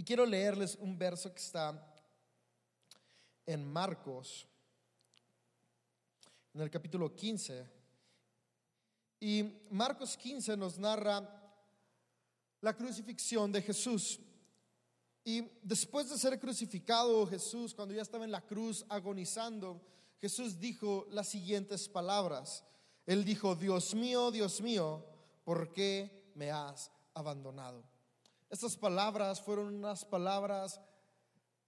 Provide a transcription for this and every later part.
Y quiero leerles un verso que está en Marcos, en el capítulo 15. Y Marcos 15 nos narra la crucifixión de Jesús. Y después de ser crucificado Jesús, cuando ya estaba en la cruz agonizando, Jesús dijo las siguientes palabras. Él dijo, Dios mío, Dios mío, ¿por qué me has abandonado? Estas palabras fueron unas palabras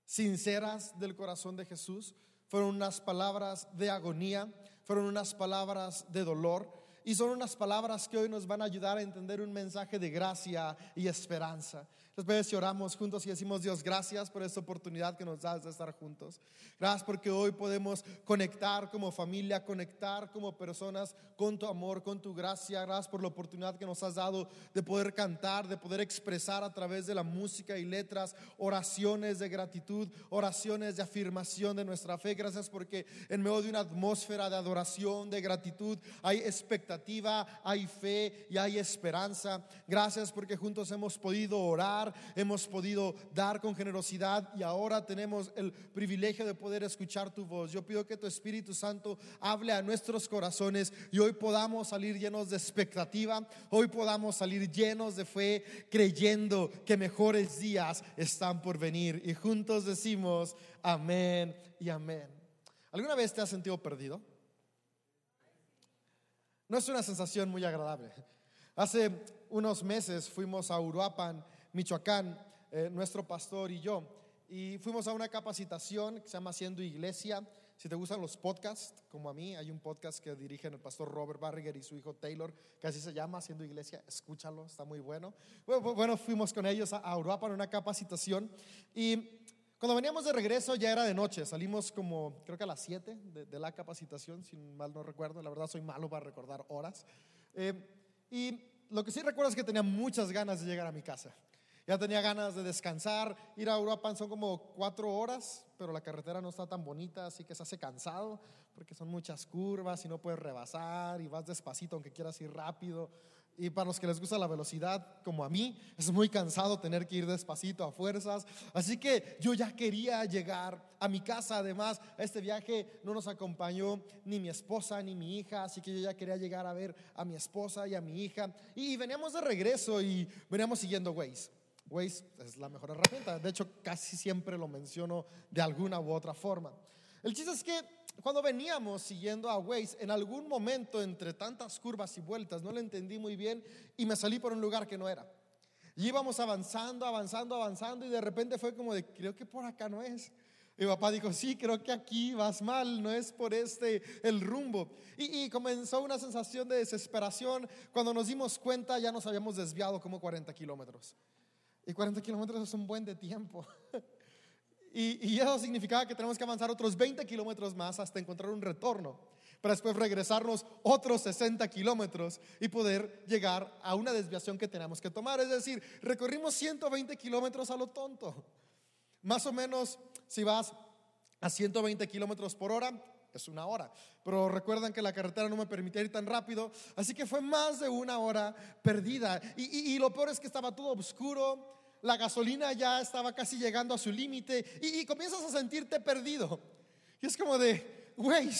sinceras del corazón de Jesús, fueron unas palabras de agonía, fueron unas palabras de dolor y son unas palabras que hoy nos van a ayudar a entender un mensaje de gracia y esperanza. Después si oramos juntos y decimos, Dios, gracias por esta oportunidad que nos das de estar juntos. Gracias porque hoy podemos conectar como familia, conectar como personas con tu amor, con tu gracia. Gracias por la oportunidad que nos has dado de poder cantar, de poder expresar a través de la música y letras oraciones de gratitud, oraciones de afirmación de nuestra fe. Gracias porque en medio de una atmósfera de adoración, de gratitud, hay expectativa, hay fe y hay esperanza. Gracias porque juntos hemos podido orar hemos podido dar con generosidad y ahora tenemos el privilegio de poder escuchar tu voz. Yo pido que tu Espíritu Santo hable a nuestros corazones y hoy podamos salir llenos de expectativa, hoy podamos salir llenos de fe, creyendo que mejores días están por venir. Y juntos decimos amén y amén. ¿Alguna vez te has sentido perdido? No es una sensación muy agradable. Hace unos meses fuimos a Uruapan Michoacán, eh, nuestro pastor y yo. Y fuimos a una capacitación que se llama Haciendo Iglesia. Si te gustan los podcasts, como a mí, hay un podcast que dirigen el pastor Robert Barriger y su hijo Taylor, que así se llama Haciendo Iglesia. Escúchalo, está muy bueno. Bueno, fuimos con ellos a Europa en una capacitación. Y cuando veníamos de regreso ya era de noche. Salimos como, creo que a las 7 de, la capacitación, si mal no recuerdo. La verdad, soy malo para recordar horas. Eh, y lo que sí recuerdo es que tenía muchas ganas de llegar a mi casa. Ya tenía ganas de descansar. Ir a Europa son como cuatro horas, pero la carretera no está tan bonita, así que se hace cansado porque son muchas curvas y no puedes rebasar y vas despacito aunque quieras ir rápido. Y para los que les gusta la velocidad, como a mí, es muy cansado tener que ir despacito a fuerzas. Así que yo ya quería llegar a mi casa. Además, a este viaje no nos acompañó ni mi esposa ni mi hija. Así que yo ya quería llegar a ver a mi esposa y a mi hija. Y veníamos de regreso y veníamos siguiendo Waze. Waze es la mejor herramienta. De hecho, casi siempre lo menciono de alguna u otra forma. El chiste es que cuando veníamos siguiendo a Waze, en algún momento entre tantas curvas y vueltas, no lo entendí muy bien y me salí por un lugar que no era. Y íbamos avanzando, avanzando, avanzando y de repente fue como de, creo que por acá no es. Y papá dijo, sí, creo que aquí vas mal, no es por este el rumbo. Y, y, comenzó una sensación de desesperación. Cuando nos dimos cuenta ya nos habíamos desviado como 40 kilómetros. Y 40 kilómetros es un buen de tiempo. y, y, eso significaba que tenemos que avanzar otros 20 kilómetros más hasta encontrar un retorno, para después regresarnos otros 60 kilómetros y poder llegar a una desviación que tenemos que tomar. Es decir, recorrimos 120 kilómetros a lo tonto. Más o menos, si vas a 120 kilómetros por hora, es una hora. Pero recuerdan que la carretera no me permitía ir tan rápido, así que fue más de una hora perdida. Y, lo peor es que estaba todo oscuro, la gasolina ya estaba casi llegando a su límite y, comienzas a sentirte perdido. Y es como de, güey,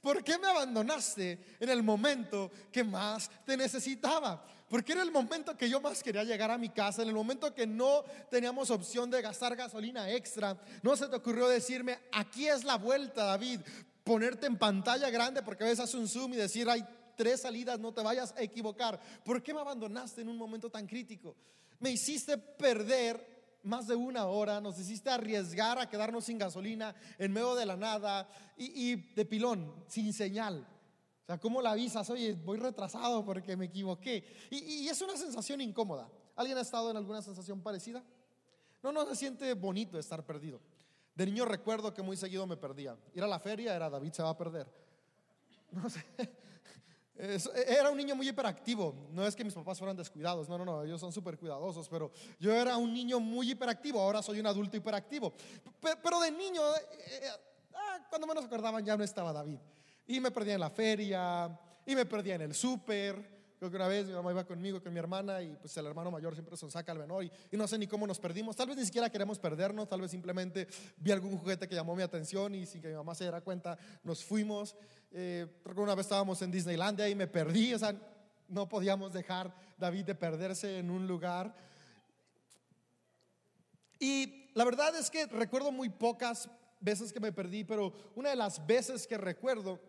¿por qué me abandonaste en el momento que más te necesitaba? Porque era el momento que yo más quería llegar a mi casa, en el momento que no teníamos opción de gastar gasolina extra. No se te ocurrió decirme, aquí es la vuelta, David, ponerte en pantalla grande porque a veces hace un zoom y decir, hay tres salidas, no te vayas a equivocar. ¿Por qué me abandonaste en un momento tan crítico? Me hiciste perder más de una hora, nos hiciste arriesgar a quedarnos sin gasolina en medio de la nada y, de pilón, sin señal. O sea, ¿cómo la avisas? Oye, voy retrasado porque me equivoqué. Y, y, es una sensación incómoda. ¿Alguien ha estado en alguna sensación parecida? No, no se siente bonito estar perdido. De niño recuerdo que muy seguido me perdía. Ir a la feria era David se va a perder. No sé. Era un niño muy hiperactivo. No es que mis papás fueran descuidados, no, no, no, ellos son súper cuidadosos, pero yo era un niño muy hiperactivo, ahora soy un adulto hiperactivo. Pero de niño, eh, eh, ah, cuando menos acordaban ya no estaba David. Y me perdía en la feria, y me perdía en el súper, Creo que una vez mi mamá iba conmigo, con mi hermana, y pues el hermano mayor siempre son saca al menor, y, no sé ni cómo nos perdimos. Tal vez ni siquiera queremos perdernos, tal vez simplemente vi algún juguete que llamó mi atención y sin que mi mamá se diera cuenta, nos fuimos. Eh, que una vez estábamos en Disneylandia y me perdí, o sea, no podíamos dejar David de perderse en un lugar. Y la verdad es que recuerdo muy pocas veces que me perdí, pero una de las veces que recuerdo,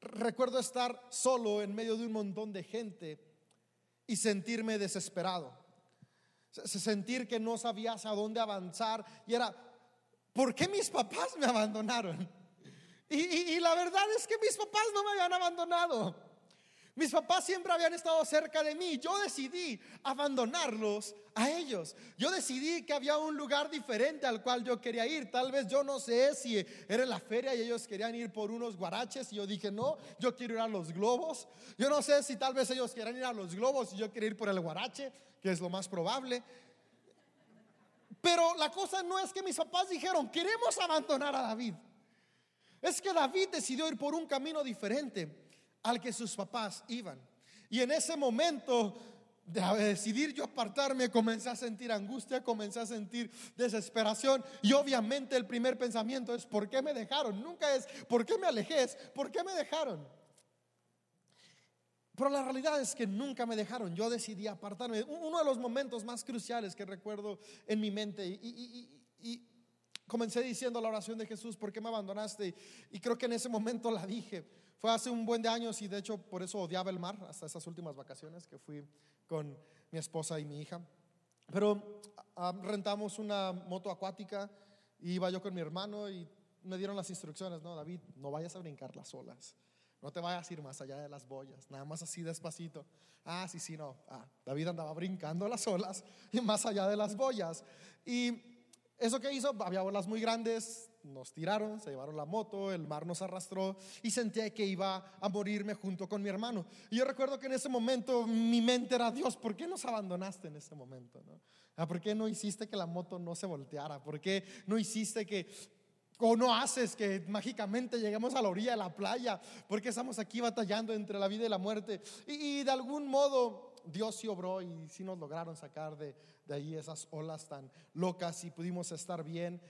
recuerdo estar solo en medio de un montón de gente y sentirme desesperado. Sentir que no sabía hacia dónde avanzar y era, ¿por qué mis papás me abandonaron? Y, y la verdad es que mis papás no me habían abandonado. Mis papás siempre habían estado cerca de mí. Yo decidí abandonarlos a ellos. Yo decidí que había un lugar diferente al cual yo quería ir. Tal vez yo no sé si era la feria y ellos querían ir por unos guaraches y yo dije, no, yo quiero ir a los globos. Yo no sé si tal vez ellos quieran ir a los globos y yo quiero ir por el guarache, que es lo más probable. Pero la cosa no es que mis papás dijeron, queremos abandonar a David. Es que David decidió ir por un camino diferente al que sus papás iban. Y en ese momento de decidir yo apartarme, comencé a sentir angustia, comencé a sentir desesperación. Y obviamente el primer pensamiento es, ¿por qué me dejaron? Nunca es, ¿por qué me alejé? ¿por qué me dejaron? Pero la realidad es que nunca me dejaron. Yo decidí apartarme. Uno de los momentos más cruciales que recuerdo en mi mente y, comencé diciendo la oración de Jesús, ¿por qué me abandonaste? Y creo que en ese momento la dije. Fue hace un buen de años y de hecho por eso odiaba el mar hasta esas últimas vacaciones que fui con mi esposa y mi hija. Pero ah, rentamos una moto acuática y iba yo con mi hermano y me dieron las instrucciones, no, David, no vayas a brincar las olas. No te vayas a ir más allá de las boyas, nada más así despacito. Ah, sí, sí, no. Ah, David andaba brincando las olas y más allá de las boyas. Y eso que hizo, había olas muy grandes, nos tiraron, se llevaron la moto, el mar nos arrastró y sentía que iba a morirme junto con mi hermano. Y yo recuerdo que en ese momento mi mente era, Dios, ¿por qué nos abandonaste en ese momento? ¿no? Ah, ¿Por qué no hiciste que la moto no se volteara? ¿Por qué no hiciste que, o no haces que mágicamente lleguemos a la orilla de la playa? ¿Por qué estamos aquí batallando entre la vida y la muerte? Y, de algún modo Dios sí obró y sí nos lograron sacar de, de ahí esas olas tan locas y pudimos estar bien.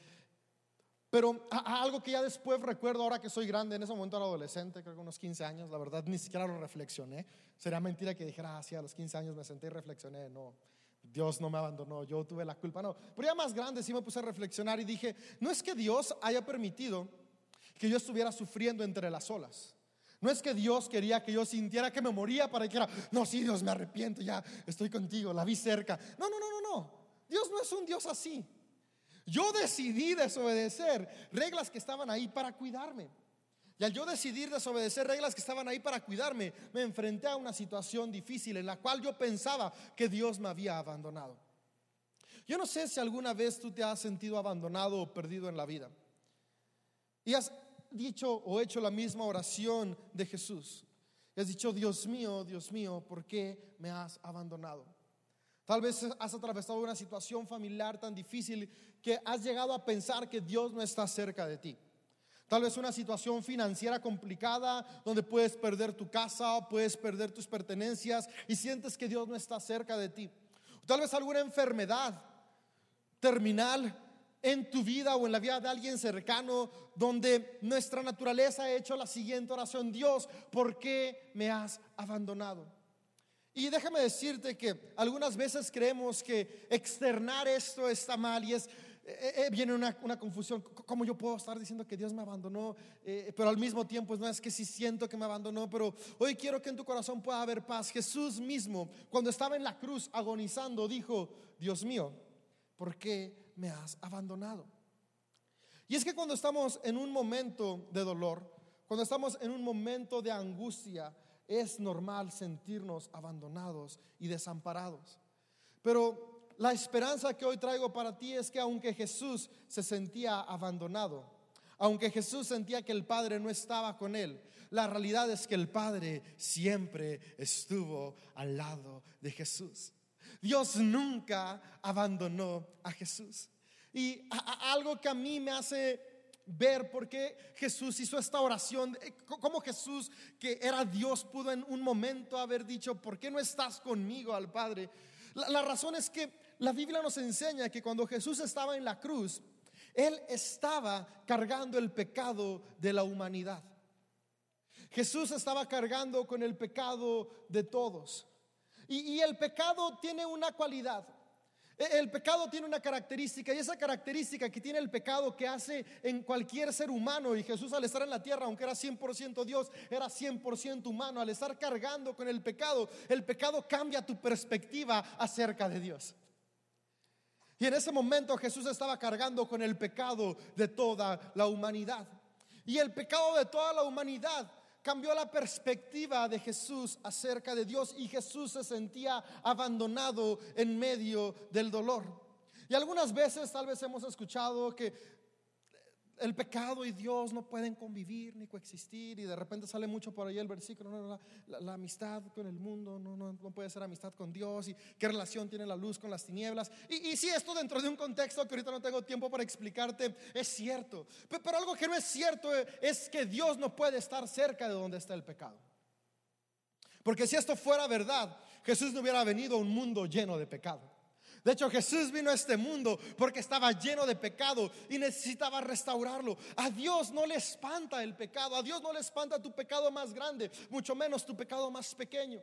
Pero algo que ya después recuerdo ahora que soy grande, en ese momento era adolescente, creo que unos 15 años, la verdad ni siquiera lo reflexioné. Sería mentira que dijera, ah, sí, a los 15 años me senté y reflexioné. No, Dios no me abandonó, yo tuve la culpa. No, pero ya más grande sí me puse a reflexionar y dije, no es que Dios haya permitido que yo estuviera sufriendo entre las olas. No es que Dios quería que yo sintiera que me moría para que era, no, sí, Dios, me arrepiento, ya estoy contigo, la vi cerca. No, no, no, no, no. Dios no es un Dios así. Yo decidí desobedecer reglas que estaban ahí para cuidarme. Y al yo decidir desobedecer reglas que estaban ahí para cuidarme, me enfrenté a una situación difícil en la cual yo pensaba que Dios me había abandonado. Yo no sé si alguna vez tú te has sentido abandonado o perdido en la vida. Y has dicho o hecho la misma oración de Jesús. Has dicho, Dios mío, Dios mío, ¿por qué me has abandonado? Tal vez has atravesado una situación familiar tan difícil que has llegado a pensar que Dios no está cerca de ti. Tal vez una situación financiera complicada donde puedes perder tu casa, puedes perder tus pertenencias y sientes que Dios no está cerca de ti. Tal vez alguna enfermedad terminal en tu vida o en la vida de alguien cercano donde nuestra naturaleza ha hecho la siguiente oración, Dios, ¿por qué me has abandonado? Y déjame decirte que algunas veces creemos que externar esto está mal y es, eh, eh, viene una, confusión. ¿Cómo yo puedo estar diciendo que Dios me abandonó? Eh, pero al mismo tiempo no es que sí siento que me abandonó, pero hoy quiero que en tu corazón pueda haber paz. Jesús mismo, cuando estaba en la cruz agonizando, dijo, Dios mío, ¿por qué me has abandonado? Y es que cuando estamos en un momento de dolor, cuando estamos en un momento de angustia, es normal sentirnos abandonados y desamparados. Pero la esperanza que hoy traigo para ti es que aunque Jesús se sentía abandonado, aunque Jesús sentía que el Padre no estaba con él, la realidad es que el Padre siempre estuvo al lado de Jesús. Dios nunca abandonó a Jesús. Y algo que a mí me hace ver por qué Jesús hizo esta oración, eh, cómo Jesús, que era Dios, pudo en un momento haber dicho, ¿por qué no estás conmigo al Padre? La, razón es que la Biblia nos enseña que cuando Jesús estaba en la cruz, Él estaba cargando el pecado de la humanidad. Jesús estaba cargando con el pecado de todos. Y el pecado tiene una cualidad. E, el pecado tiene una característica y esa característica que tiene el pecado que hace en cualquier ser humano y Jesús al estar en la tierra, aunque era 100% Dios, era 100% humano, al estar cargando con el pecado, el pecado cambia tu perspectiva acerca de Dios. Y en ese momento Jesús estaba cargando con el pecado de toda la humanidad. Y el pecado de toda la humanidad cambió la perspectiva de Jesús acerca de Dios y Jesús se sentía abandonado en medio del dolor. Y algunas veces tal vez hemos escuchado que el pecado y Dios no pueden convivir ni coexistir y de repente sale mucho por ahí el versículo, la, amistad con el mundo no, no, puede ser amistad con Dios y qué relación tiene la luz con las tinieblas. Y, y sí, esto dentro de un contexto que ahorita no tengo tiempo para explicarte, es cierto. Pero, pero algo que no es cierto es que Dios no puede estar cerca de donde está el pecado. Porque si esto fuera verdad, Jesús no hubiera venido a un mundo lleno de pecado. De hecho, Jesús vino a este mundo porque estaba lleno de pecado y necesitaba restaurarlo. A Dios no le espanta el pecado, a Dios no le espanta tu pecado más grande, mucho menos tu pecado más pequeño.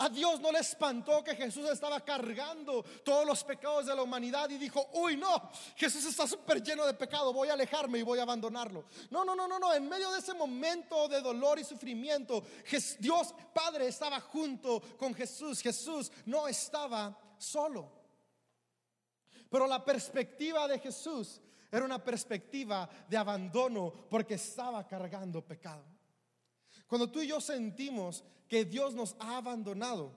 A Dios no le espantó que Jesús estaba cargando todos los pecados de la humanidad y dijo, uy, no, Jesús está súper lleno de pecado, voy a alejarme y voy a abandonarlo. No, no, no, no, no, en medio de ese momento de dolor y sufrimiento, Dios Padre estaba junto con Jesús. Jesús no estaba solo. Pero la perspectiva de Jesús era una perspectiva de abandono porque estaba cargando pecado. Cuando tú y yo sentimos que Dios nos ha abandonado,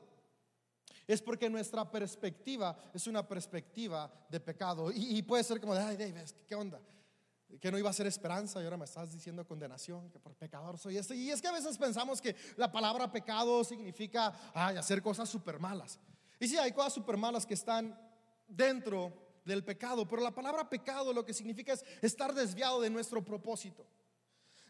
es porque nuestra perspectiva es una perspectiva de pecado. Y, puede ser como de, ay, David, ¿qué onda? Que no iba a ser esperanza y ahora me estás diciendo condenación, que por pecador soy este. Y es que a veces pensamos que la palabra pecado significa, ay, hacer cosas súper malas. Y sí, hay cosas súper malas que están dentro del pecado, pero la palabra pecado lo que significa es estar desviado de nuestro propósito.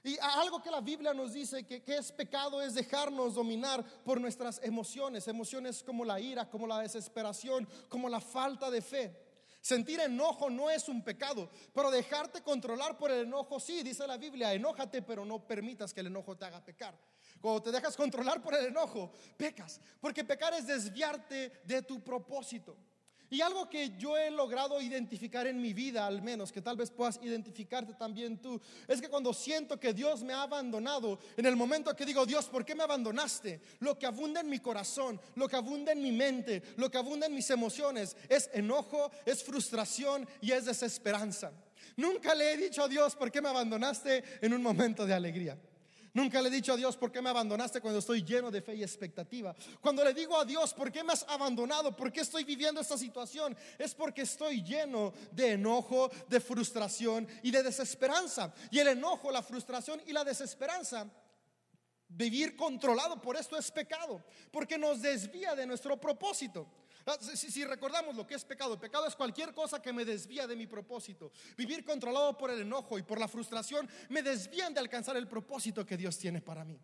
Y algo que la Biblia nos dice que, que, es pecado es dejarnos dominar por nuestras emociones, emociones como la ira, como la desesperación, como la falta de fe. Sentir enojo no es un pecado, pero dejarte controlar por el enojo sí, dice la Biblia, enójate, pero no permitas que el enojo te haga pecar. Cuando te dejas controlar por el enojo, pecas, porque pecar es desviarte de tu propósito. Y algo que yo he logrado identificar en mi vida, al menos, que tal vez puedas identificarte también tú, es que cuando siento que Dios me ha abandonado, en el momento que digo, Dios, ¿por qué me abandonaste? Lo que abunda en mi corazón, lo que abunda en mi mente, lo que abunda en mis emociones, es enojo, es frustración y es desesperanza. Nunca le he dicho a Dios, ¿por qué me abandonaste en un momento de alegría? Nunca le he dicho a Dios, ¿por qué me abandonaste cuando estoy lleno de fe y expectativa? Cuando le digo a Dios, ¿por qué me has abandonado? ¿Por qué estoy viviendo esta situación? Es porque estoy lleno de enojo, de frustración y de desesperanza. Y el enojo, la frustración y la desesperanza Vivir controlado por esto es pecado, porque nos desvía de nuestro propósito. Ah, si, recordamos lo que es pecado, pecado es cualquier cosa que me desvía de mi propósito. Vivir controlado por el enojo y por la frustración me desvían de alcanzar el propósito que Dios tiene para mí.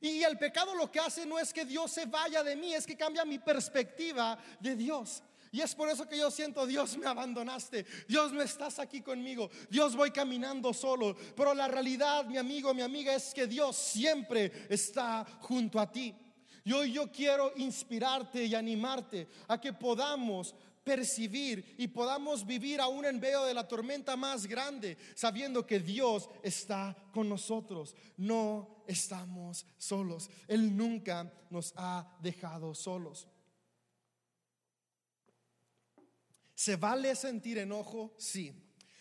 Y el pecado lo que hace no es que Dios se vaya de mí, es que cambia mi perspectiva de Dios. Y es por eso que yo siento, Dios me abandonaste, Dios no estás aquí conmigo, Dios voy caminando solo. Pero la realidad, mi amigo, mi amiga, es que Dios siempre está junto a ti. Y hoy yo quiero inspirarte y animarte a que podamos percibir y podamos vivir aún en medio de la tormenta más grande, sabiendo que Dios está con nosotros. No estamos solos. Él nunca nos ha dejado solos. ¿Se vale sentir enojo? Sí.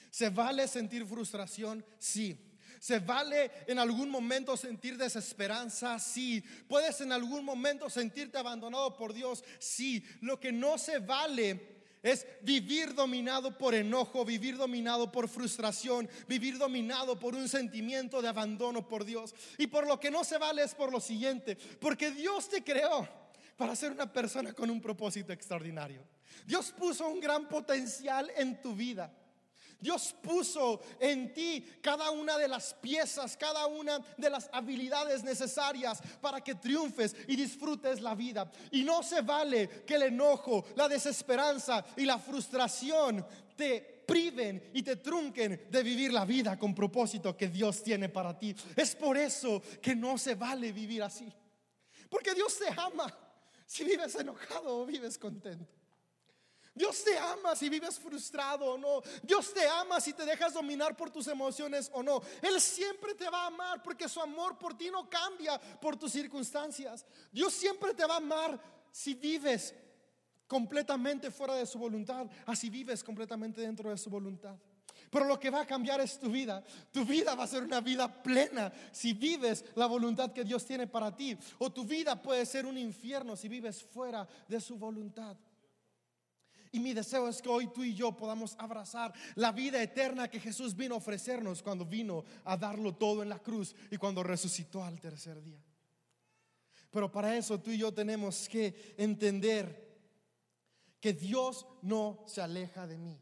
¿Se vale sentir frustración? Sí. ¿Se vale en algún momento sentir desesperanza? Sí. ¿Puedes en algún momento sentirte abandonado por Dios? Sí. Lo que no se vale es vivir dominado por enojo, vivir dominado por frustración, vivir dominado por un sentimiento de abandono por Dios. Y por lo que no se vale es por lo siguiente, porque Dios te creó para ser una persona con un propósito extraordinario. Dios puso un gran potencial en tu vida. Dios puso en ti cada una de las piezas, cada una de las habilidades necesarias para que triunfes y disfrutes la vida. Y no se vale que el enojo, la desesperanza y la frustración te priven y te trunquen de vivir la vida con propósito que Dios tiene para ti. Es por eso que no se vale vivir así. Porque Dios te ama si vives enojado o vives contento. Dios te ama si vives frustrado o no. Dios te ama si te dejas dominar por tus emociones o no. Él siempre te va a amar porque su amor por ti no cambia por tus circunstancias. Dios siempre te va a amar si vives completamente fuera de su voluntad, así vives completamente dentro de su voluntad. Pero lo que va a cambiar es tu vida. Tu vida va a ser una vida plena si vives la voluntad que Dios tiene para ti. O tu vida puede ser un infierno si vives fuera de su voluntad. Y mi deseo es que hoy tú y yo podamos abrazar la vida eterna que Jesús vino a ofrecernos cuando vino a darlo todo en la cruz y cuando resucitó al tercer día. Pero para eso tú y yo tenemos que entender que Dios no se aleja de mí,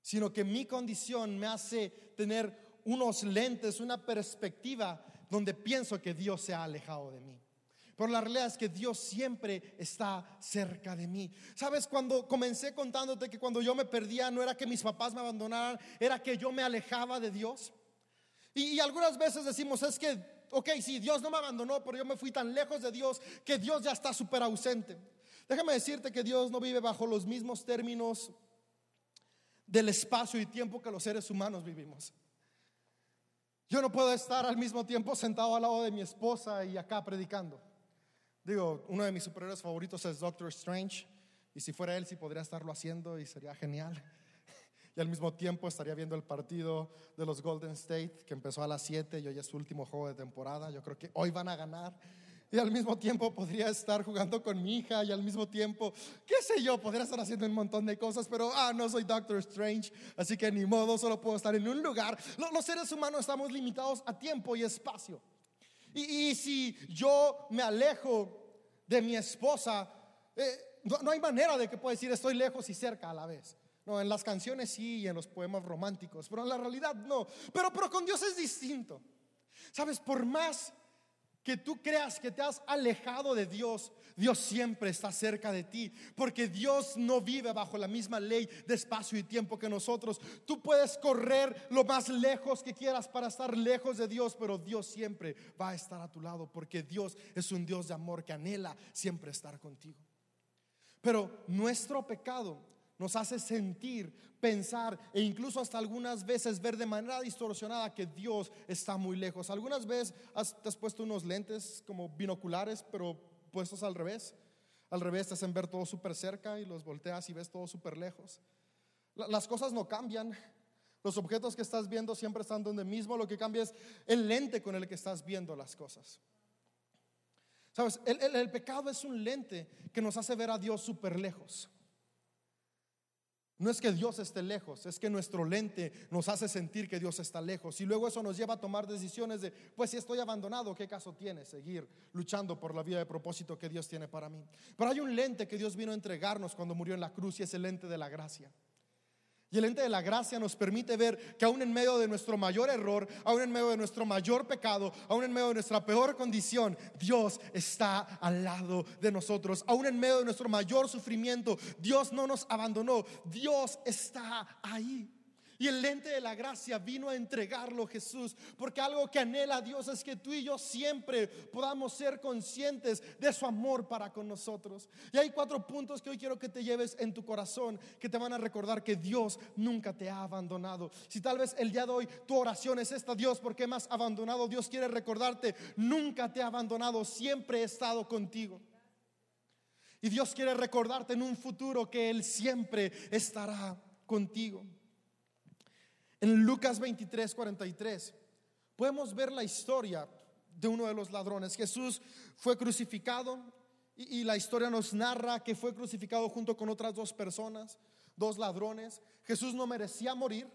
sino que mi condición me hace tener unos lentes, una perspectiva donde pienso que Dios se ha alejado de mí. Pero la realidad es que Dios siempre está cerca de mí. Sabes, cuando comencé contándote que cuando yo me perdía no era que mis papás me abandonaran, era que yo me alejaba de Dios. Y, algunas veces decimos, es que, ok, sí, Dios no me abandonó, pero yo me fui tan lejos de Dios que Dios ya está súper ausente. Déjame decirte que Dios no vive bajo los mismos términos del espacio y tiempo que los seres humanos vivimos. Yo no puedo estar al mismo tiempo sentado al lado de mi esposa y acá predicando. Digo, uno de mis superhéroes favoritos es Doctor Strange. Y si fuera él, sí podría estarlo haciendo y sería genial. Y al mismo tiempo estaría viendo el partido de los Golden State, que empezó a las 7 y hoy es su último juego de temporada. Yo creo que hoy van a ganar. Y al mismo tiempo podría estar jugando con mi hija y al mismo tiempo, qué sé yo, podría estar haciendo un montón de cosas, pero ah, no soy Doctor Strange, así que ni modo, solo puedo estar en un lugar. Los seres humanos estamos limitados a tiempo y espacio. Y, si yo me alejo de mi esposa, eh, no, hay manera de que pueda decir estoy lejos y cerca a la vez. No, en las canciones sí y en los poemas románticos, pero en la realidad no. Pero, pero con Dios es distinto. Sabes, por más que tú creas que te has alejado de Dios, Dios siempre está cerca de ti, porque Dios no vive bajo la misma ley de espacio y tiempo que nosotros. Tú puedes correr lo más lejos que quieras para estar lejos de Dios, pero Dios siempre va a estar a tu lado, porque Dios es un Dios de amor que anhela siempre estar contigo. Pero nuestro pecado nos hace sentir, pensar e incluso hasta algunas veces ver de manera distorsionada que Dios está muy lejos. Algunas veces has, te has puesto unos lentes como binoculares, pero puestos al revés. Al revés te hacen ver todo súper cerca y los volteas y ves todo súper lejos. Las cosas no cambian. Los objetos que estás viendo siempre están donde mismo. Lo que cambia es el lente con el que estás viendo las cosas. Sabes, el pecado es un lente que nos hace ver a Dios súper lejos. No es que Dios esté lejos, es que nuestro lente nos hace sentir que Dios está lejos. Y luego eso nos lleva a tomar decisiones de, pues si estoy abandonado, ¿qué caso tiene seguir luchando por la vida de propósito que Dios tiene para mí? Pero hay un lente que Dios vino a entregarnos cuando murió en la cruz y es el lente de la gracia. Y el ente de la gracia nos permite ver que aún en medio de nuestro mayor error, aún en medio de nuestro mayor pecado, aún en medio de nuestra peor condición, Dios está al lado de nosotros. Aún en medio de nuestro mayor sufrimiento, Dios no nos abandonó. Dios está ahí. Y el lente de la gracia vino a entregarlo Jesús, porque algo que anhela Dios es que tú y yo siempre podamos ser conscientes de su amor para con nosotros. Y hay cuatro puntos que hoy quiero que te lleves en tu corazón, que te van a recordar que Dios nunca te ha abandonado. Si tal vez el día de hoy tu oración es esta, Dios, ¿por qué me has abandonado? Dios quiere recordarte, nunca te ha abandonado, siempre he estado contigo. Y Dios quiere recordarte en un futuro que Él siempre estará contigo. En Lucas 23, 43, podemos ver la historia de uno de los ladrones. Jesús fue crucificado y, la historia nos narra que fue crucificado junto con otras dos personas, dos ladrones. Jesús no merecía morir,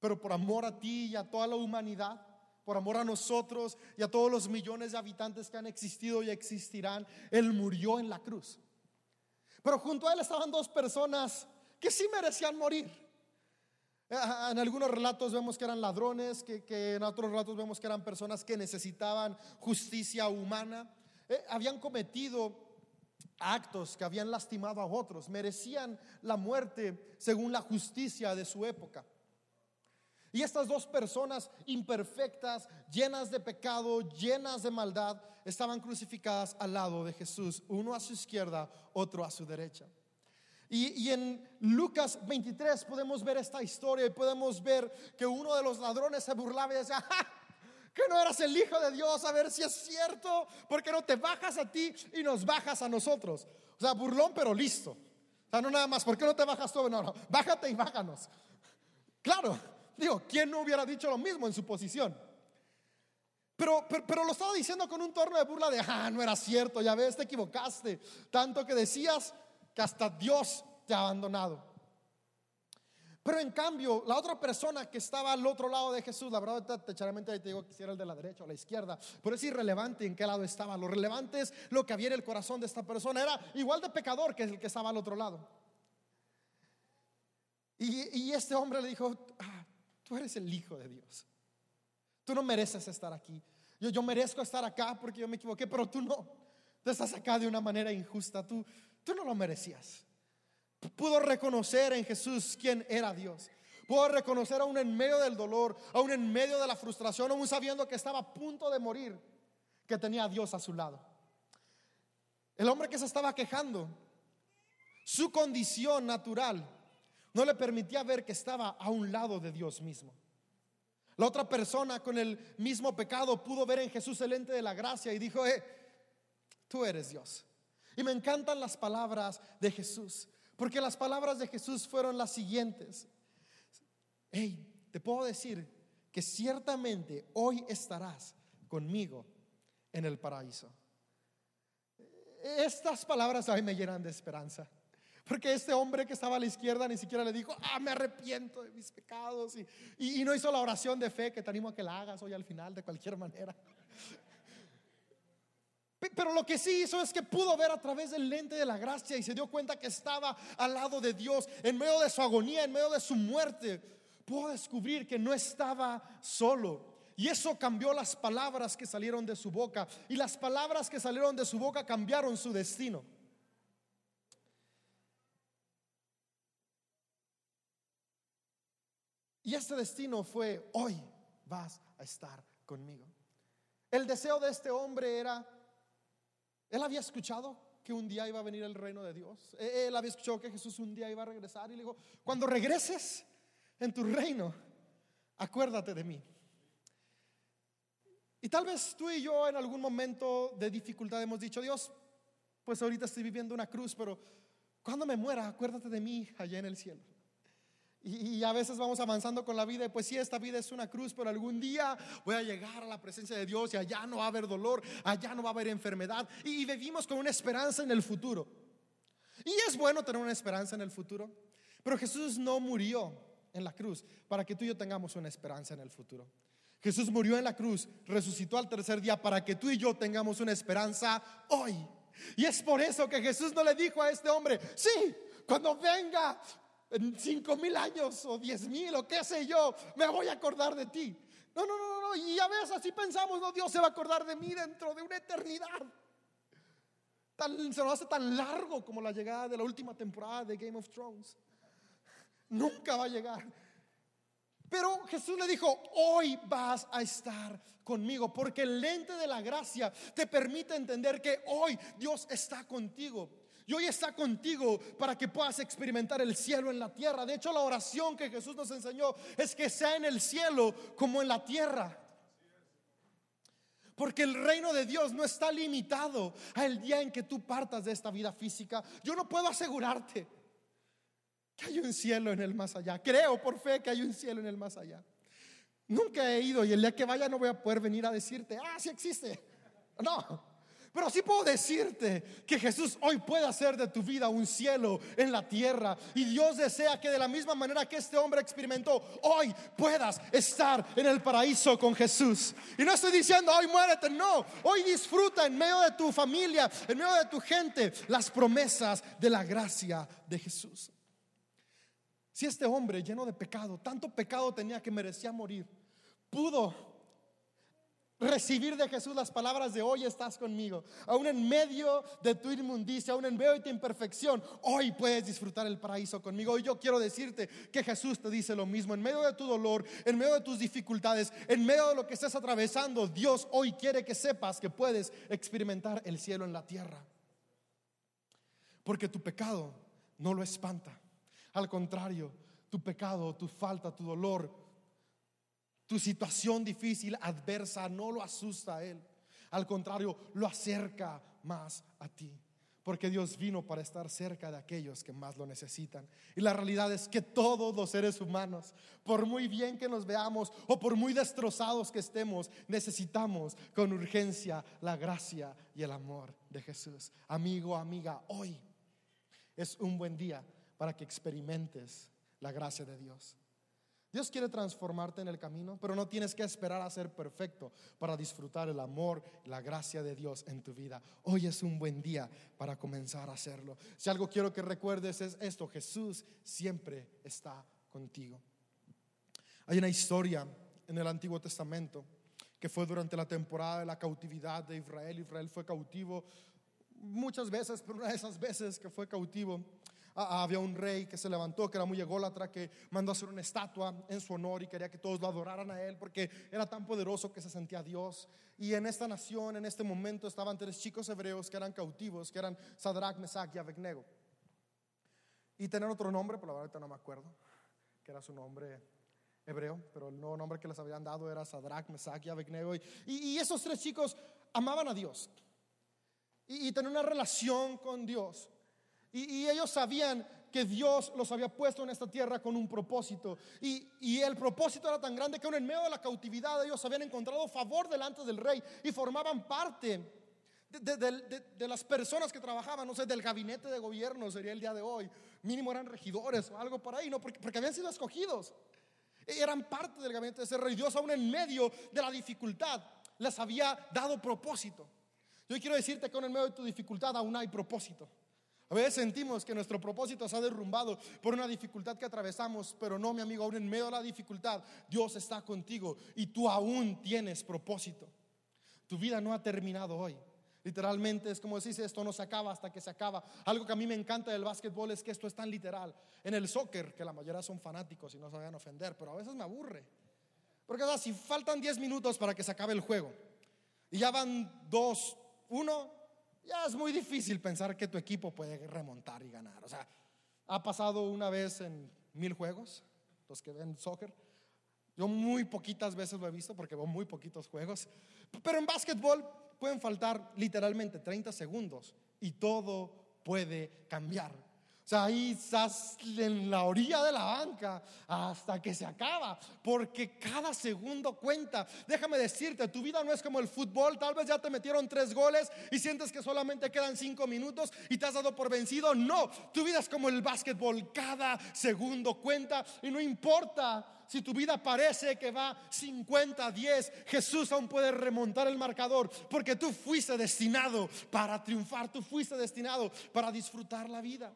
pero por amor a ti y a toda la humanidad, por amor a nosotros y a todos los millones de habitantes que han existido y existirán, Él murió en la cruz. Pero junto a Él estaban dos personas que sí merecían morir en algunos relatos vemos que eran ladrones, que, en otros relatos vemos que eran personas que necesitaban justicia humana. Eh, habían cometido actos que habían lastimado a otros, merecían la muerte según la justicia de su época. Y estas dos personas imperfectas, llenas de pecado, llenas de maldad, estaban crucificadas al lado de Jesús, uno a su izquierda, otro a su derecha. Y, en Lucas 23 podemos ver esta historia y podemos ver que uno de los ladrones se burlaba y decía, que no eras el Hijo de Dios, a ver si es cierto, porque no te bajas a ti y nos bajas a nosotros. O sea, burlón pero listo. O sea, no nada más, ¿por qué no te bajas tú? No, no, bájate y bájanos. Claro, Digo, ¿quién no hubiera dicho lo mismo en su posición? Pero, pero, lo estaba diciendo con un torno de burla de, ah, no era cierto, ya ves, te equivocaste. Tanto que decías que hasta Dios te ha abandonado. Pero en cambio, la otra persona que estaba al otro lado de Jesús, la verdad, te te digo que si era el de la derecha o la izquierda, pero es irrelevante en qué lado estaba. Lo relevante es lo que había en el corazón de esta persona. Era igual de pecador que el que estaba al otro lado. Y, y este hombre le dijo, ah, Tú eres el Hijo de Dios. Tú no mereces estar aquí. Yo, yo merezco estar acá porque yo me equivoqué, pero tú no. Tú estás acá de una manera injusta. Tú, tú no lo merecías. Pudo reconocer en Jesús quién era Dios. Pudo reconocer aún en medio del dolor, aún en medio de la frustración, aún sabiendo que estaba a punto de morir, que tenía a Dios a su lado. El hombre que se estaba quejando, su condición natural no le permitía ver que estaba a un lado de Dios mismo. La otra persona con el mismo pecado pudo ver en Jesús el ente de la gracia y dijo, eh, tú eres Dios. Y me encantan las palabras de Jesús, porque las palabras de Jesús fueron las siguientes. Hey, te puedo decir que ciertamente hoy estarás conmigo en el paraíso. Estas palabras a mí me llenan de esperanza. Porque este hombre que estaba a la izquierda ni siquiera le dijo, ah, me arrepiento de mis pecados. Y, no hizo la oración de fe que te animo a que la hagas hoy al final de cualquier manera. Pero lo que sí hizo es que pudo ver a través del lente de la gracia y se dio cuenta que estaba al lado de Dios, en medio de su agonía, en medio de su muerte. Pudo descubrir que no estaba solo. Y eso cambió las palabras que salieron de su boca. Y las palabras que salieron de su boca cambiaron su destino. Y este destino fue, hoy vas a estar conmigo. El deseo de este hombre era, él había escuchado que un día iba a venir el reino de Dios. Él había escuchado que Jesús un día iba a regresar y le dijo, cuando regreses en tu reino, acuérdate de mí. Y tal vez tú y yo en algún momento de dificultad hemos dicho, Dios, pues ahorita estoy viviendo una cruz, pero cuando me muera, acuérdate de mí allá en el cielo. Y, a veces vamos avanzando con la vida y pues sí, esta vida es una cruz, pero algún día voy a llegar a la presencia de Dios y allá no va a haber dolor, allá no va a haber enfermedad y, vivimos con una esperanza en el futuro. Y es bueno tener una esperanza en el futuro, pero Jesús no murió en la cruz para que tú y yo tengamos una esperanza en el futuro. Jesús murió en la cruz, resucitó al tercer día para que tú y yo tengamos una esperanza hoy. Y es por eso que Jesús no le dijo a este hombre, sí, cuando venga en cinco mil años o diez mil o qué sé yo, me voy a acordar de ti. No, no, no, no, y a veces así pensamos, no, Dios se va a acordar de mí dentro de una eternidad. Se nos hace tan largo como la llegada de la última temporada de Game of Thrones. Nunca va a llegar. Pero Jesús le dijo, hoy vas a estar conmigo, porque el lente de la gracia te permite entender que hoy Dios está contigo. Y hoy está contigo para que puedas experimentar el cielo en la tierra. De hecho, la oración que Jesús nos enseñó es que sea en el cielo como en la tierra. Porque el reino de Dios no está limitado al día en que tú partas de esta vida física. Yo no puedo asegurarte que hay un cielo en el más allá. Creo por fe que hay un cielo en el más allá. Nunca he ido y el día que vaya no voy a poder venir a decirte, ah, sí existe. No. Pero sí puedo decirte que Jesús hoy puede hacer de tu vida un cielo en la tierra. Y Dios desea que de la misma manera que este hombre experimentó, hoy puedas estar en el paraíso con Jesús. Y no estoy diciendo, hoy muérete, no. Hoy disfruta en medio de tu familia, en medio de tu gente, las promesas de la gracia de Jesús. Si este hombre lleno de pecado, tanto pecado tenía que merecía morir, pudo recibir de Jesús las palabras de hoy estás conmigo, aún en medio de tu inmundicia, aún en medio de tu imperfección, hoy puedes disfrutar el paraíso conmigo. Hoy yo quiero decirte que Jesús te dice lo mismo, en medio de tu dolor, en medio de tus dificultades, en medio de lo que estés atravesando, Dios hoy quiere que sepas que puedes experimentar el cielo en la tierra. Porque tu pecado no lo espanta. Al contrario, tu pecado, tu falta, tu dolor, tu situación difícil, adversa, no lo asusta a Él. Al contrario, lo acerca más a ti. Porque Dios vino para estar cerca de aquellos que más lo necesitan. Y la realidad es que todos los seres humanos, por muy bien que nos veamos o por muy destrozados que estemos, necesitamos con urgencia la gracia y el amor de Jesús. Amigo, amiga, hoy es un buen día para que experimentes la gracia de Dios. Dios quiere transformarte en el camino, pero no tienes que esperar a ser perfecto para disfrutar el amor la gracia de Dios en tu vida. Hoy es un buen día para comenzar a hacerlo. Si algo quiero que recuerdes es esto, Jesús siempre está contigo. Hay una historia en el Antiguo Testamento que fue durante la temporada de la cautividad de Israel. Israel fue cautivo muchas veces, pero una de esas veces que fue cautivo, Ah, ah, había un rey que se levantó, que era muy ególatra, que mandó hacer una estatua en su honor y quería que todos lo adoraran a él porque era tan poderoso que se sentía Dios. Y en esta nación, en este momento, estaban tres chicos hebreos que eran cautivos, que eran Sadrach, Mesach y Abednego. Y tenían otro nombre, pero la verdad no me acuerdo, que era su nombre hebreo, pero el nuevo nombre que les habían dado era Sadrach, Mesach y Abednego. Y, esos tres chicos amaban a Dios y, y tenían una relación con Dios. Y, ellos sabían que Dios los había puesto en esta tierra con un propósito. Y, el propósito era tan grande que aún en medio de la cautividad ellos habían encontrado favor delante del rey y formaban parte de, las personas que trabajaban, no sé, del gabinete de gobierno sería el día de hoy. Mínimo eran regidores o algo por ahí, ¿no? Porque, porque habían sido escogidos. Eran parte del gabinete de ese rey. Dios aún en medio de la dificultad les había dado propósito. Yo quiero decirte que aún en medio de tu dificultad aún hay propósito. A veces sentimos que nuestro propósito se ha derrumbado por una dificultad que atravesamos, pero no, mi amigo, aún en medio de la dificultad, Dios está contigo y tú aún tienes propósito. Tu vida no ha terminado hoy. Literalmente es como decir, esto no se acaba hasta que se acaba. Algo que a mí me encanta del básquetbol es que esto es tan literal. En el soccer, que la mayoría son fanáticos y no se vayan a ofender, pero a veces me aburre. Porque si faltan 10 minutos para que se acabe el juego y ya van 2, 1, ya es muy difícil pensar que tu equipo puede remontar y ganar. O sea, ha pasado una vez en mil juegos, los que ven soccer. Yo muy poquitas veces lo he visto porque veo muy poquitos juegos. Pero en básquetbol pueden faltar literalmente 30 segundos y todo puede cambiar. O sea, ahí estás en la orilla de la banca hasta que se acaba, porque cada segundo cuenta. Déjame decirte, tu vida no es como el fútbol, tal vez ya te metieron tres goles y sientes que solamente quedan cinco minutos y te has dado por vencido. No, tu vida es como el básquetbol, cada segundo cuenta y no importa si tu vida parece que va 50 10, Jesús aún puede remontar el marcador porque tú fuiste destinado para triunfar, tú fuiste destinado para disfrutar la vida.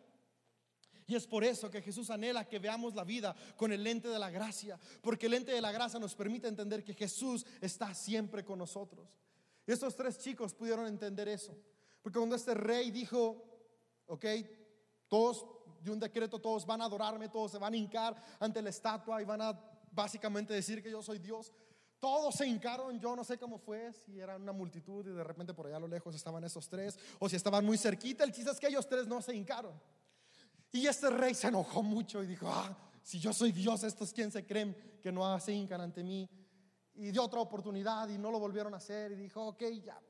Y es por eso que Jesús anhela que veamos la vida con el lente de la gracia, porque el lente de la gracia nos permite entender que Jesús está siempre con nosotros. Y estos tres chicos pudieron entender eso, porque cuando este rey dijo, ok, todos de un decreto, todos van a adorarme, todos se van a hincar ante la estatua y van a básicamente decir que yo soy Dios. Todos se hincaron, yo no sé cómo fue, si era una multitud y de repente por allá a lo lejos estaban esos tres, o si estaban muy cerquita, el chiste es que ellos tres no se hincaron. Y este rey se enojó mucho y dijo, ah, si yo soy Dios, estos quién se creen que no se hincan ante mí. Y dio otra oportunidad y no lo volvieron a hacer y dijo, ok, ya,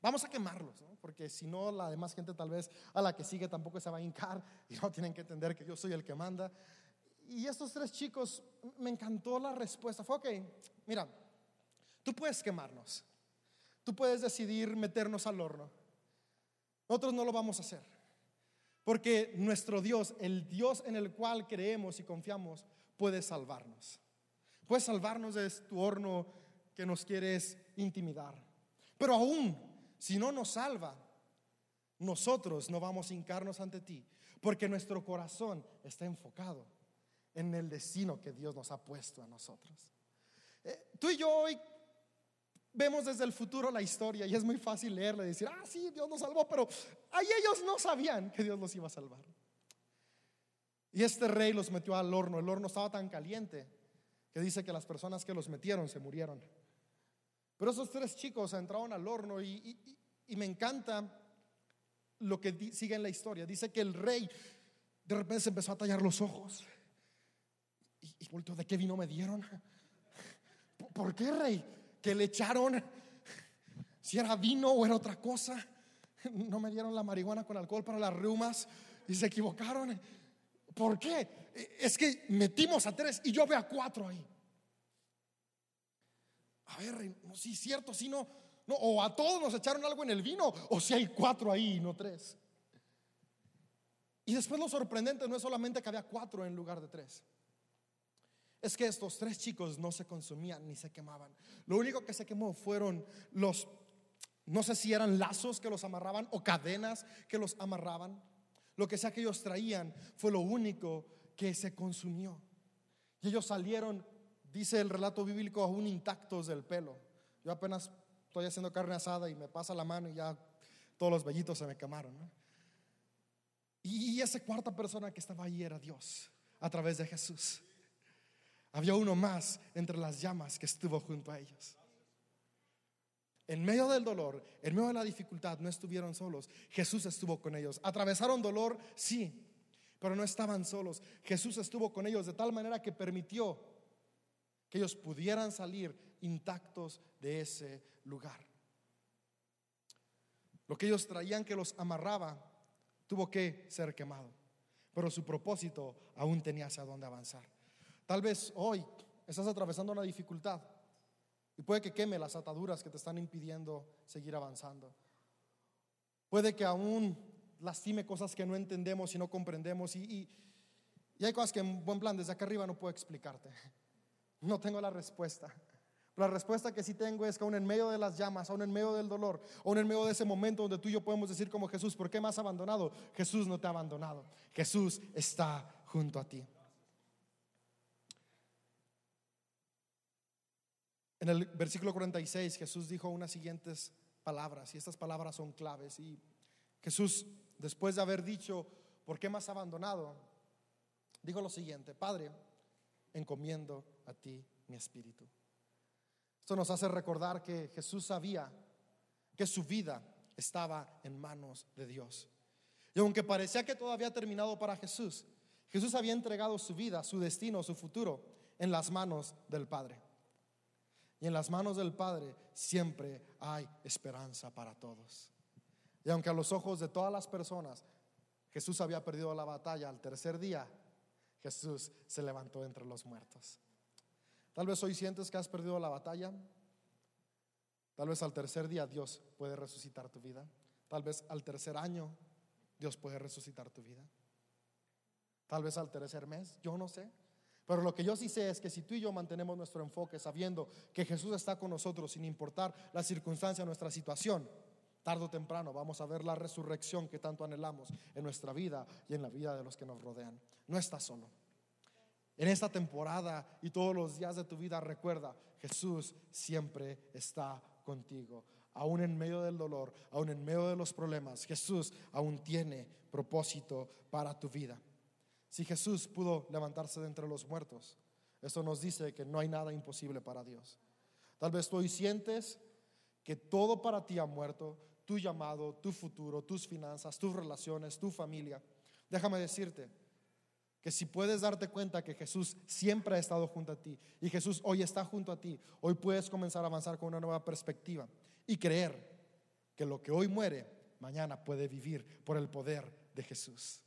vamos a quemarlos, porque si no, la demás gente tal vez a la que sigue tampoco se va a hincar y no tienen que entender que yo soy el que manda. Y estos tres chicos, me encantó la respuesta. Fue, ok, mira, tú puedes quemarnos, tú puedes decidir meternos al horno. Nosotros no lo vamos a hacer. Porque nuestro Dios, el Dios en el cual creemos y confiamos, puede salvarnos. Puede salvarnos de tu horno que nos quieres intimidar. Pero aún si no nos salva, nosotros no vamos a hincarnos ante ti, Porque nuestro corazón está enfocado en el destino que Dios nos ha puesto a nosotros. Eh, tú y yo hoy vemos desde el futuro la historia y es muy fácil leerla y decir, ah, sí, Dios nos salvó, pero ahí ellos no sabían que Dios los iba a salvar. Y este rey los metió al horno, el horno estaba tan caliente que dice que las personas que los metieron se murieron. Pero esos tres chicos entraron al horno y, y me encanta lo que sigue en la historia. Dice que el rey de repente se empezó a tallar los ojos y, volteó, ¿de qué vino me dieron? ¿Por qué, rey? ¿Que le echaron? Si era vino o era otra cosa. No me dieron la marihuana con alcohol para las rumas y se equivocaron. ¿Por qué? Es que metimos a tres y yo veo a cuatro ahí. A ver, no, si es cierto, si no, no, o a todos nos echaron algo en el vino, o si hay cuatro ahí y no tres. Y después lo sorprendente no es solamente que había cuatro en lugar de tres es que estos tres chicos no se consumían ni se quemaban. Lo único que se quemó fueron los, no sé si eran lazos que los amarraban o cadenas que los amarraban. Lo que sea que ellos traían fue lo único que se consumió. Y ellos salieron, dice el relato bíblico, aún intactos del pelo. Yo apenas estoy haciendo carne asada y me pasa la mano y ya todos los vellitos se me quemaron. Y esa cuarta persona que estaba ahí era Dios a través de Jesús. Había uno más entre las llamas que estuvo junto a ellos. En medio del dolor, en medio de la dificultad, no estuvieron solos. Jesús estuvo con ellos. Atravesaron dolor, sí, pero no estaban solos. Jesús estuvo con ellos de tal manera que permitió que ellos pudieran salir intactos de ese lugar. Lo que ellos traían que los amarraba tuvo que ser quemado, pero su propósito aún tenía hacia dónde avanzar. Tal vez hoy estás atravesando una dificultad y puede que queme las ataduras que te están impidiendo seguir avanzando. Puede que aún lastime cosas que no entendemos y no comprendemos y, hay cosas que en buen plan desde acá arriba no puedo explicarte. No tengo la respuesta. La respuesta que sí tengo es que aún en medio de las llamas, aún en medio del dolor, aún en medio de ese momento donde tú y yo podemos decir como Jesús, ¿por qué me has abandonado? Jesús no te ha abandonado. Jesús está junto a ti. En el versículo 46 Jesús dijo unas siguientes palabras y estas palabras son claves. Y Jesús, después de haber dicho, ¿por qué has abandonado? Dijo lo siguiente, Padre, encomiendo a ti mi espíritu. Esto nos hace recordar que Jesús sabía que su vida estaba en manos de Dios. Y aunque parecía que todo había terminado para Jesús, Jesús había entregado su vida, su destino, su futuro en las manos del Padre. Y en las manos del Padre siempre hay esperanza para todos. Y aunque a los ojos de todas las personas Jesús había perdido la batalla, al tercer día Jesús se levantó entre los muertos. Tal vez hoy sientes que has perdido la batalla. Tal vez al tercer día Dios puede resucitar tu vida. Tal vez al tercer año Dios puede resucitar tu vida. Tal vez al tercer mes, yo no sé. Pero lo que yo sí sé es que si tú y yo mantenemos nuestro enfoque sabiendo que Jesús está con nosotros sin importar la circunstancia, nuestra situación, tarde o temprano vamos a ver la resurrección que tanto anhelamos en nuestra vida y en la vida de los que nos rodean. No estás solo. En esta temporada y todos los días de tu vida recuerda, Jesús siempre está contigo. Aún en medio del dolor, aún en medio de los problemas, Jesús aún tiene propósito para tu vida. Si Jesús pudo levantarse de entre los muertos, eso nos dice que no hay nada imposible para Dios. Tal vez tú hoy sientes que todo para ti ha muerto, tu llamado, tu futuro, tus finanzas, tus relaciones, tu familia. Déjame decirte que si puedes darte cuenta que Jesús siempre ha estado junto a ti y Jesús hoy está junto a ti, hoy puedes comenzar a avanzar con una nueva perspectiva y creer que lo que hoy muere, mañana puede vivir por el poder de Jesús.